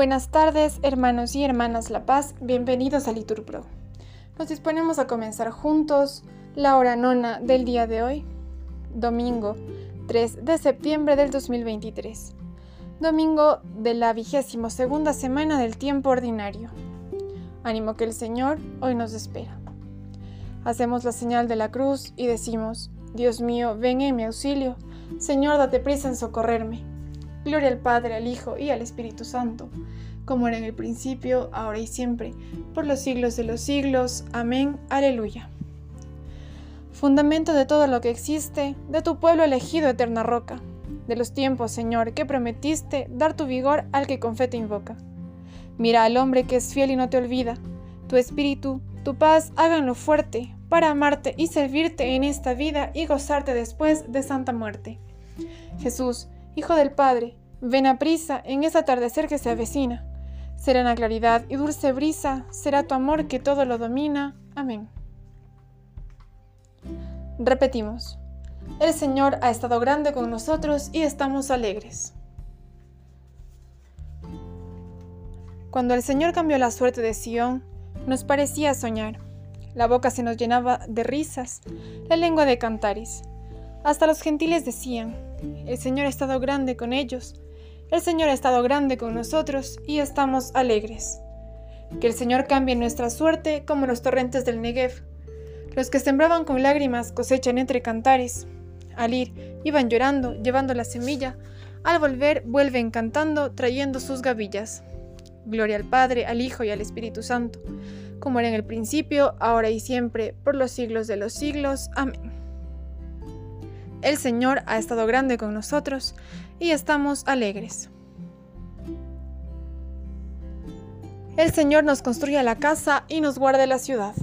Buenas tardes, hermanos y hermanas La Paz, bienvenidos a Liturpro. Nos disponemos a comenzar juntos la hora nona del día de hoy, domingo 3 de septiembre del 2023, domingo de la vigésimo segunda semana del tiempo ordinario. Ánimo que el Señor hoy nos espera. Hacemos la señal de la cruz y decimos, Dios mío, ven en mi auxilio, Señor, date prisa en socorrerme. Gloria al Padre, al Hijo y al Espíritu Santo, como era en el principio, ahora y siempre, por los siglos de los siglos. Amén. Aleluya. Fundamento de todo lo que existe, de tu pueblo elegido, eterna roca, de los tiempos, Señor, que prometiste dar tu vigor al que con fe te invoca. Mira al hombre que es fiel y no te olvida. Tu espíritu, tu paz, háganlo fuerte, para amarte y servirte en esta vida y gozarte después de santa muerte. Jesús, Hijo del Padre, ven a prisa en ese atardecer que se avecina. Serena claridad y dulce brisa será tu amor que todo lo domina. Amén. Repetimos. El Señor ha estado grande con nosotros y estamos alegres. Cuando el Señor cambió la suerte de Sión, nos parecía soñar. La boca se nos llenaba de risas, la lengua de cantares. Hasta los gentiles decían, el Señor ha estado grande con ellos, el Señor ha estado grande con nosotros y estamos alegres. Que el Señor cambie nuestra suerte como los torrentes del Negev. Los que sembraban con lágrimas cosechan entre cantares. Al ir, iban llorando, llevando la semilla. Al volver, vuelven cantando, trayendo sus gavillas. Gloria al Padre, al Hijo y al Espíritu Santo, como era en el principio, ahora y siempre, por los siglos de los siglos. Amén. El Señor ha estado grande con nosotros y estamos alegres. El Señor nos construye la casa y nos guarda la ciudad.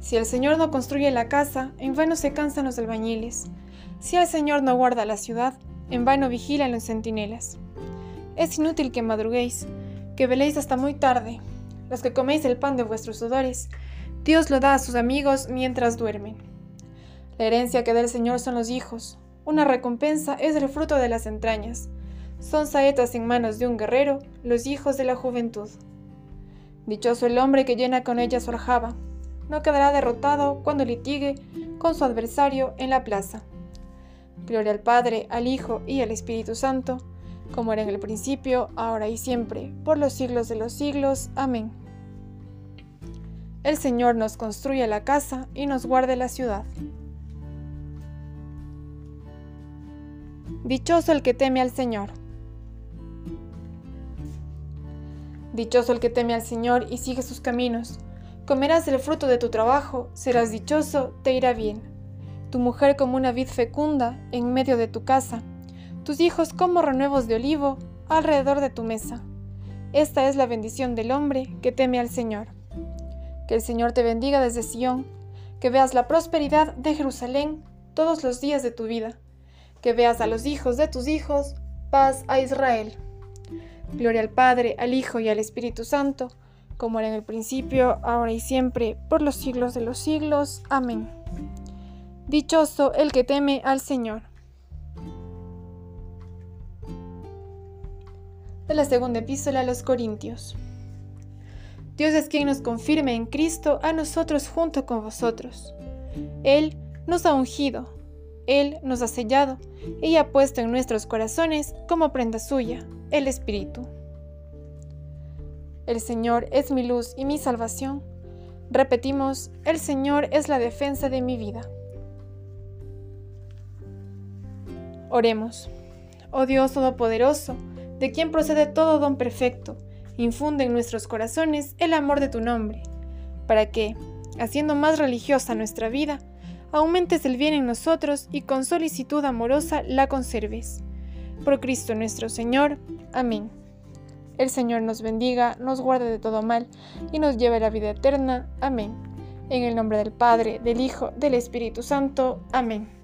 Si el Señor no construye la casa, en vano se cansan los albañiles. Si el Señor no guarda la ciudad, en vano vigilan los centinelas. Es inútil que madruguéis, que veléis hasta muy tarde, los que coméis el pan de vuestros sudores, Dios lo da a sus amigos mientras duermen. La herencia que da el Señor son los hijos. Una recompensa es el fruto de las entrañas. Son saetas en manos de un guerrero, los hijos de la juventud. Dichoso el hombre que llena con ella su aljaba. No quedará derrotado cuando litigue con su adversario en la plaza. Gloria al Padre, al Hijo y al Espíritu Santo, como era en el principio, ahora y siempre, por los siglos de los siglos. Amén. El Señor nos construye la casa y nos guarde la ciudad. Dichoso el que teme al Señor. Dichoso el que teme al Señor y sigue sus caminos. Comerás el fruto de tu trabajo, serás dichoso, te irá bien. Tu mujer como una vid fecunda en medio de tu casa, tus hijos como renuevos de olivo alrededor de tu mesa. Esta es la bendición del hombre que teme al Señor. Que el Señor te bendiga desde Sión, que veas la prosperidad de Jerusalén todos los días de tu vida, que veas a los hijos de tus hijos, paz a Israel. Gloria al Padre, al Hijo y al Espíritu Santo, como era en el principio, ahora y siempre, por los siglos de los siglos. Amén. Dichoso el que teme al Señor. De la segunda epístola a los Corintios. Dios es quien nos confirme en Cristo a nosotros junto con vosotros. Él nos ha ungido, Él nos ha sellado y ha puesto en nuestros corazones como prenda suya el Espíritu. El Señor es mi luz y mi salvación. Repetimos, el Señor es la defensa de mi vida. Oremos. Oh Dios Todopoderoso, de quien procede todo don perfecto, infunde en nuestros corazones el amor de tu nombre, para que, haciendo más religiosa nuestra vida, aumentes el bien en nosotros y con solicitud amorosa la conserves. Por Cristo nuestro Señor. Amén. El Señor nos bendiga, nos guarde de todo mal y nos lleve a la vida eterna. Amén. En el nombre del Padre, del Hijo, del Espíritu Santo. Amén.